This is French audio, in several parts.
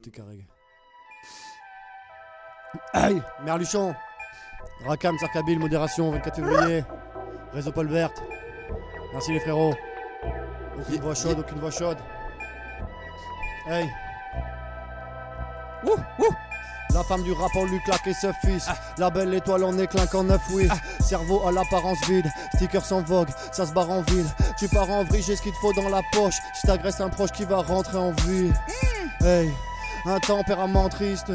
tout est carré. Aïe Merluchon Rakam, Sarkabil, modération, 24 février. Réseau Paul Vert. Merci les frérots. Aucune voix chaude, aucune voix chaude. Hey Ouh, ouh. La femme du rap, on lui claque et se fils. La belle étoile, on éclinque en neuf, oui. Cerveau à l'apparence vide, sticker sans vogue, ça se barre en ville. Tu pars en vrille, j'ai ce qu'il te faut dans la poche. Si t'agresses un proche qui va rentrer en vie. Hey, un tempérament triste.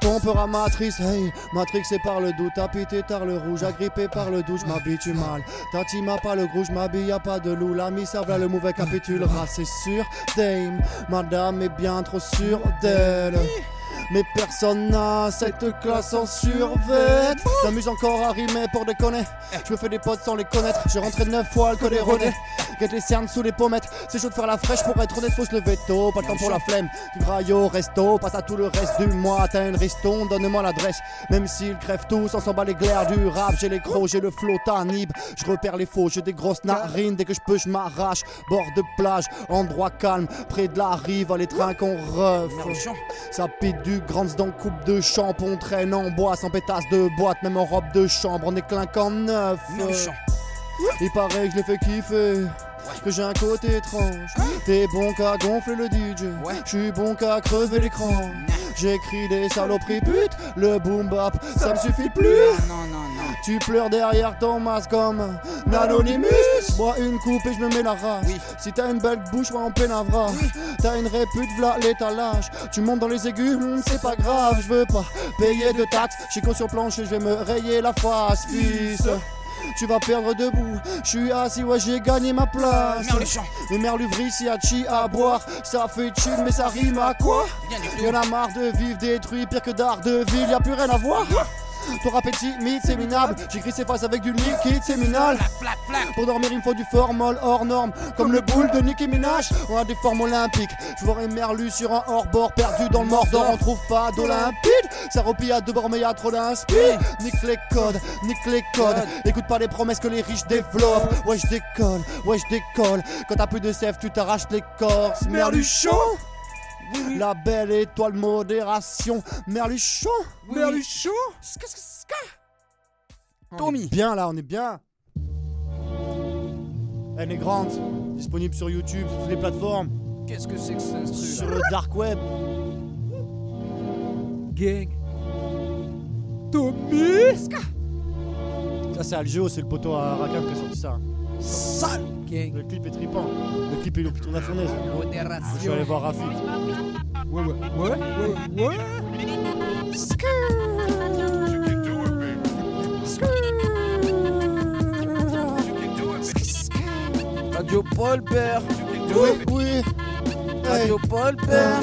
Tempéramatrice, hey, matrixé par le doute, tapité tard le rouge, agrippé par le doux, m'habitue mal. Tati m'a pas le gros, m'habille, y'a pas de loup, l'ami savent le mauvais capitulera, c'est sûr. Dame, madame est bien trop sûre d'elle. Mais personne n'a cette classe en survêt. T'amuses encore à rimer pour déconner. Je me fais des potes sans les connaître. J'ai rentré neuf fois le code erroné. Guette les cernes sous les pommettes. C'est chaud de faire la fraîche pour être honnête, faut se lever tôt. Pas le temps pour la flemme. Du graille au resto. Passe à tout le reste du mois. T'as une riston, donne-moi l'adresse. Même s'ils crèvent tous, on s'en bat les glaires du rap. J'ai les crocs, j'ai le flot tanib. Je repère les faux, j'ai des grosses narines. Dès que je peux, je m'arrache. Bord de plage, endroit calme. Près de la rive, les trains qu'on. Merluchon. Ça pite du grand dans coupe de champ, on traîne en bois sans pétasse de boîte, même en robe de chambre, on est clinquant neuf. Il paraît que je l'ai fait kiffer. Que j'ai un côté étrange. T'es bon qu'à gonfler le DJ. Ouais. Je suis bon qu'à crever l'écran. J'écris des saloperies pute. Le boom bap, ça me suffit plus. Non, non, non. Tu pleures derrière ton masque comme un anonymous. Bois une coupe et je me mets la race. Oui. Si t'as une belle bouche, moi en pénavra. T'as une répute, v'là l'étalage. Tu montes dans les aigus, hum, c'est pas grave, je veux pas payer de taxes. J'suis con sur planche et je vais me rayer la face, fils. Tu vas perdre debout, je suis assis, ouais j'ai gagné ma place. Le merluvri, y a chi à boire, ça fait chill, mais ça rime à quoi? Y'en a marre de vivre détruit, pire que d'art de ville, y a plus rien à voir. Ton est timide, c'est minable. J'écris ses faces avec du liquide, c'est. Pour dormir, il me faut du formol hors norme. Comme le boule de Nicki Minaj. On a des formes olympiques. Je vois merlu sur un hors-bord, perdu dans le Mordor. On trouve pas d'Olympide. Ça replie à deux bords, mais y a trop d'inspi. Nique les codes, nique les codes. Écoute pas les promesses que les riches développent. Ouais, je décolle, ouais, je décolle. Quand t'as plus de sève, tu t'arraches l'écorce. Merluchon. La belle étoile modération. Merluchon. Oui, Merluchon. On Tommy. est bien là, on est bien. Elle est grande, disponible sur YouTube, sur toutes les plateformes, Qu'est-ce que c'est que cet instru sur le dark web. Gang. Tommy. Ça c'est Algeo, c'est le poteau à Rakam qui a sorti ça. Sale. Le clip est trippant. Le clip est le plus tourné à fournaise. Je suis allé voir Rafik. Ouais, ouais, ouais, ouais, ouais. Radio Paul Bert. Oui, oui. Radio Paul Bert.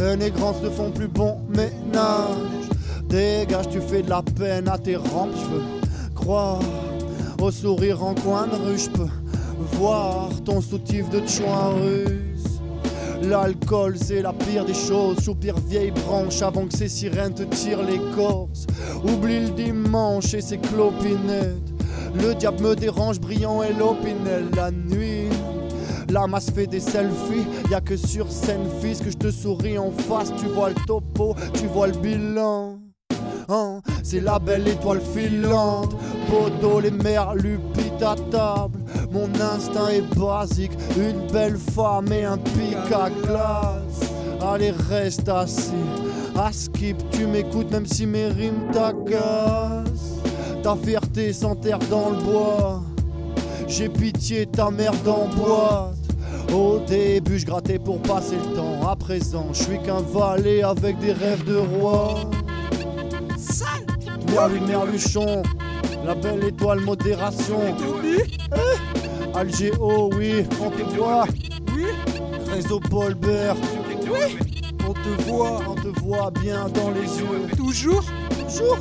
Euh, les grands ne font plus bon ménage. Dégage, tu fais de la peine à tes rampes. Je veux croire au sourire en coin de rue. Je peux ton soutif de chouin russe. L'alcool, c'est la pire des choses. Soupir vieille branche avant que ces sirènes te tirent l'écorce. Oublie le dimanche et ses clopinettes. Le diable me dérange, brillant et l'opinel la nuit. La masse fait des selfies, y a que sur scène fils que je te souris en face. Tu vois le topo, tu vois le bilan. Hein, c'est la belle étoile filante. Podo, les mères lupites à table. Mon instinct est basique, une belle femme et un pic à glace. Allez, reste assis. À skip, tu m'écoutes même si mes rimes t'agacent. Ta fierté s'enterre dans le bois. J'ai pitié, ta mère en boîte. Au début, je grattais pour passer le temps. À présent, je suis qu'un valet avec des rêves de roi. Merlu, merluchon, la belle étoile modération. Algéo, oui, on te voit. Oui. Réseau Paul Bert, Oui. On te voit. on te voit bien dans les yeux. Toujours. Bonjour.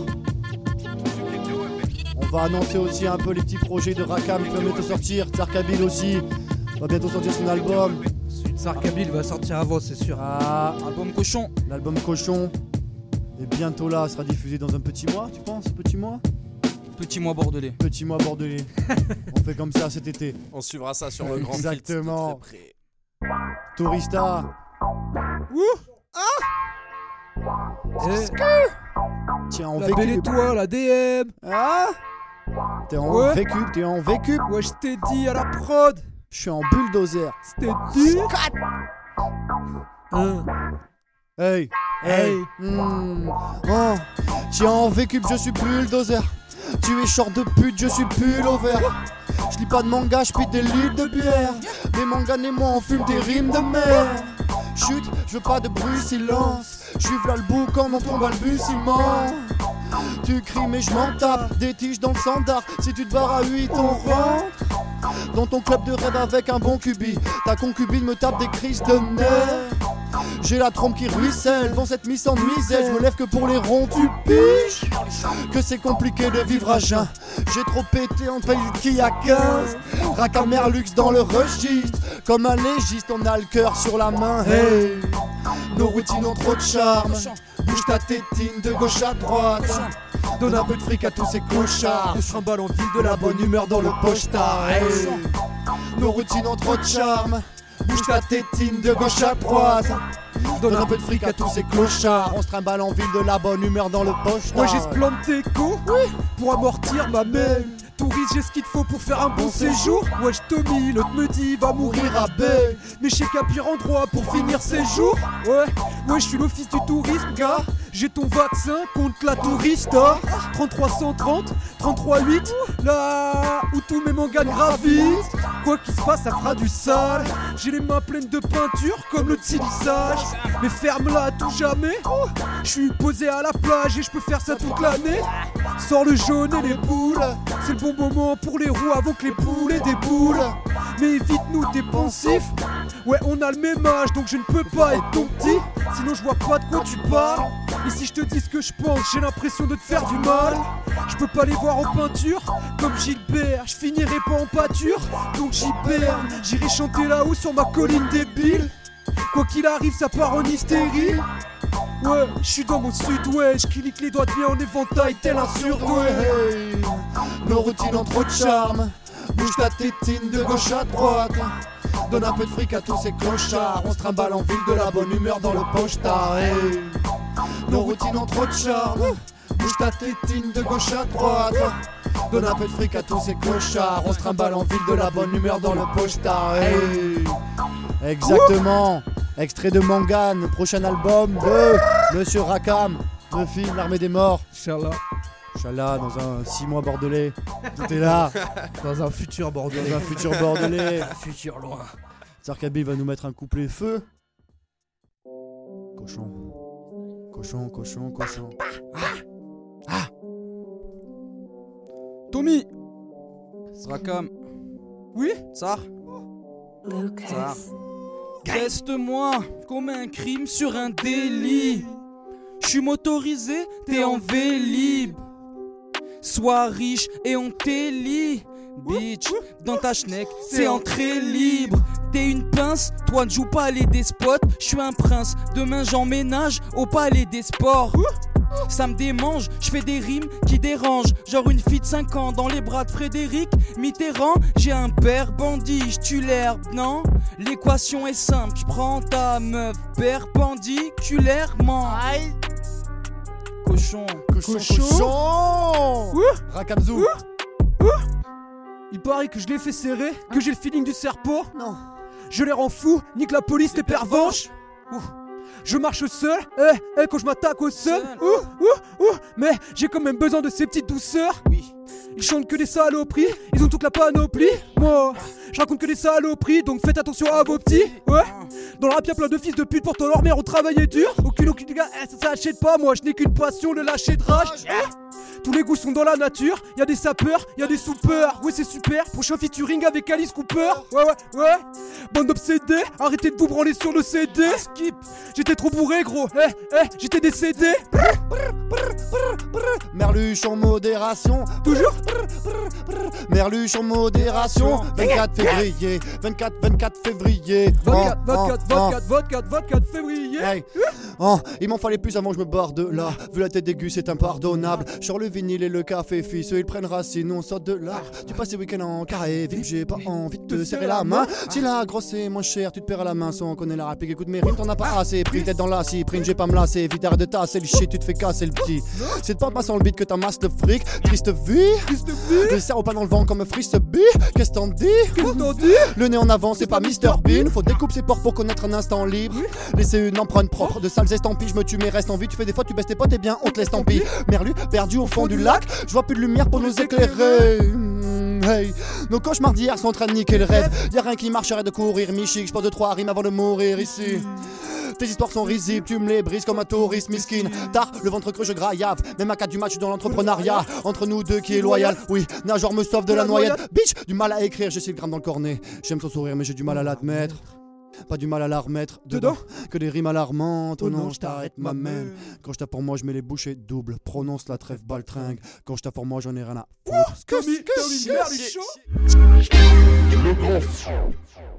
On va annoncer aussi un peu les petits projets de Rakam qui va bientôt sortir. Tsarkabil aussi va bientôt sortir son album. Celui de Sarkabil va sortir avant, c'est sûr. Ah, Album cochon. l'album Cochon est bientôt là, sera diffusé dans un petit mois, tu penses Petit mois? Petit mois bordelais. Petit mois bordelais. On fait comme ça cet été. On suivra ça sur le grand Exactement. filtre de très près. Tourista, Eh, Tiens, en la belle vécu. étoile, la DM. Ah T'es en Ouais. vécu, t'es en vécu. Ouais, je t'ai dit à la prod. Je suis en bulldozer. C'était dit. Hein. Hey, Hey. Hmm. Oh. Tiens, en vécu, je suis bulldozer. Tu es short de pute, je suis pullover. Je lis pas de manga, je des litres de bière. Des mangas et moi, on fume des rimes de mer. Chut, je veux pas de bruit, silence. Je suis le boucan dans ton balbutiement. Tu cries, mais je m'en tape. Des tiges dans le standard. Si tu te barres à 8, on rentre. Dans ton club de rêve avec un bon cubi. Ta concubine me tape des crises de nerfs. J'ai la trompe qui ruisselle dans cette mise en misère. Je me lève que pour les ronds, tu piges. Que c'est compliqué de vivre à jeun. J'ai trop pété en qui a 15. Raca Merlux dans le registre. Comme un légiste, on a le cœur sur la main. Hey, nos routines ont trop de charme. Bouge ta tétine de gauche à droite. Donne un peu de fric à tous ces clochards. On se trimballe en ville de la bonne humeur dans le pochetard. Hey, nos routines ont trop de charme. Bouge ta tétine de gauche à droite. Donne un peu de fric à tous ces clochards. On se trimballe en ville de la bonne humeur dans le poche. Moi j'ai ce plan de déco pour amortir ma mère. Touriste, j'ai ce qu'il te faut pour faire un bon séjour. Wesh Tommy, l'autre me dit va mourir à baie. Mais je sais qu'un pire endroit pour finir ses jours. Ouais, ouais, je suis l'office du tourisme, gars. J'ai ton vaccin contre la touriste. hein. 3330, 338, là où tous mes mangas gravitent. Quoi qu'il se passe, ça fera du sale. J'ai les mains pleines de peinture comme le tilissage. Mais ferme-la tout jamais. Je suis posé à la plage et je peux faire ça toute l'année. Sors le jaune et les boules. C'est le bon moment pour les roues avant que les poules aient des boules. Mais évite-nous t'es pensif. Ouais, on a le même âge donc je ne peux pas être ton petit. Sinon, je vois pas de quoi tu parles. Et si je te dis ce que je pense, j'ai l'impression de te faire du mal. Je peux pas les voir en peinture comme Gilbert. Je finirai pas en pâture donc j'hiberne. J'irai chanter là-haut sur ma colline débile. Quoi qu'il arrive, ça part en hystérie. Ouais, je suis dans mon sud-ouest, je clique les doigts de pied en éventail tel un surdoué. Nos routines ont trop de charme. Bouge ta tétine de gauche à droite. Donne un peu de fric à tous ces clochards. On se trimballe en ville de la bonne humeur dans le pochetard. Hey, nos routines ont trop de charme. Bouge ta tétine de gauche à droite. Donne un peu de fric à tous ces clochards. On se trimballe en ville de la bonne humeur dans le pochetard. Hey, exactement. Extrait de Mangane, prochain album de Monsieur Rakam, le film L'armée des morts. Inch'Allah, Inch'Allah, dans un 6 mois bordelais. Tout est là, dans un futur bordelais. dans un futur bordelais. Futur loin. Zarkabil va nous mettre un couplet feu. Cochon. Cochon, cochon, cochon. Tommy Rakam. Oui? Tsar Lucas. Teste-moi comme un crime sur un délit. Je suis motorisé, t'es en vélib. Sois riche et on t'élit. Bitch, dans ta schneck, c'est entrée libre. T'es une pince, toi ne joues pas à les despotes. Je suis un prince, demain j'emménage au palais des sports. Ça me démange, je fais des rimes qui dérangent. Genre une fille de 5 ans dans les bras de Frédéric Mitterrand. J'ai un père bandit, je tue l'herbe, non? L'équation est simple, je prends ta meuf perpendiculairement. Cochon. Cochon, Cochon. cochon. Ouh. Rakamzou. Il paraît que je l'ai fait serrer, que j'ai le feeling du serpent. Non. Je les rends fous, nique la police, les pervenches. Ouh. Je marche seul, eh, eh, quand je m'attaque au seul. Ouh, ouh, ouh. Mais j'ai quand même besoin de ces petites douceurs. Oui. Ils chantent que des saloperies, ils ont toute la panoplie. Moi, je raconte que des saloperies, donc faites attention à vos petits. Ouais. Dans le rap, y'a plein de fils de pute, pourtant leur mère ont travaillé dur. Aucune, aucune gars, eh, ça s'achète pas, moi je n'ai qu'une passion, le lâcher de rage. Tous les goûts sont dans la nature, y a des sapeurs, y a des soupeurs. Ouais, c'est super, prochain featuring avec Alice Cooper. Ouais, ouais, ouais. Bande d'obsédés, arrêtez de vous branler sur le CD. Skip, j'étais trop bourré, gros. Eh, eh, j'étais décédé. Merluche en modération. Toujours Merluche en modération. 24 février. 24, 24 février. 24, Oh, 24, oh, oh. 24, 24, 24 février. Oh, il m'en fallait plus avant que je me barre de là. Vu la tête aiguë, c'est impardonnable. Sur le vinyle et le café, fils, eux, ils prennent racine, on sort de là. Tu passes les week-ends en carré, vite, j'ai pas envie de te serrer la main. Si la grosse est moins chère, tu te perds à la main sans ait la réplique. Écoute mes rimes, t'en as pas assez. Pris tête dans la scie, prime, j'ai pas me lasser. Vite, arrête de tasser le shit, tu te fais casser le petit. C'est de pas en sans le beat que t'amasses le fric. Triste vie, le cerveau pas dans le vent comme frisbee. Qu'est-ce t'en dis? Le nez en avant, c'est pas Mr Bean. Faut découper ses portes pour connaître un instant libre. Laisser une empreinte propre de estampilles. Je me tue, mais reste en vie. Tu fais des fois, tu baisses tes potes, et bien, on te laisse tant pis. Merlu, perdu au fond du lac. Je vois plus de lumière pour nous éclairer. Hey, nos cauchemars d'hier sont en train de niquer le rêve. Y'a rien qui marcherait de courir, Michik. Je pose de trois rimes avant de mourir ici. Tes histoires sont risibles, tu me les brises comme un touriste miskin. Tard, le ventre creux, je graillave. Même à quatre du match, je suis dans l'entrepreneuriat. Entre nous deux, qui est loyal Oui, nageur me sauve de la noyade. Bitch, du mal à écrire, j'ai 6 grammes dans le cornet. J'aime son sourire, mais j'ai du mal à l'admettre. Pas du mal à la remettre dedans. Que des rimes alarmantes. Oh non, je t'arrête, ma mère. Quand je tape pour moi, je mets les bouchées doubles. Prononce la trêve baltringue. Quand je tape pour moi, j'en ai rien à foutre. Grand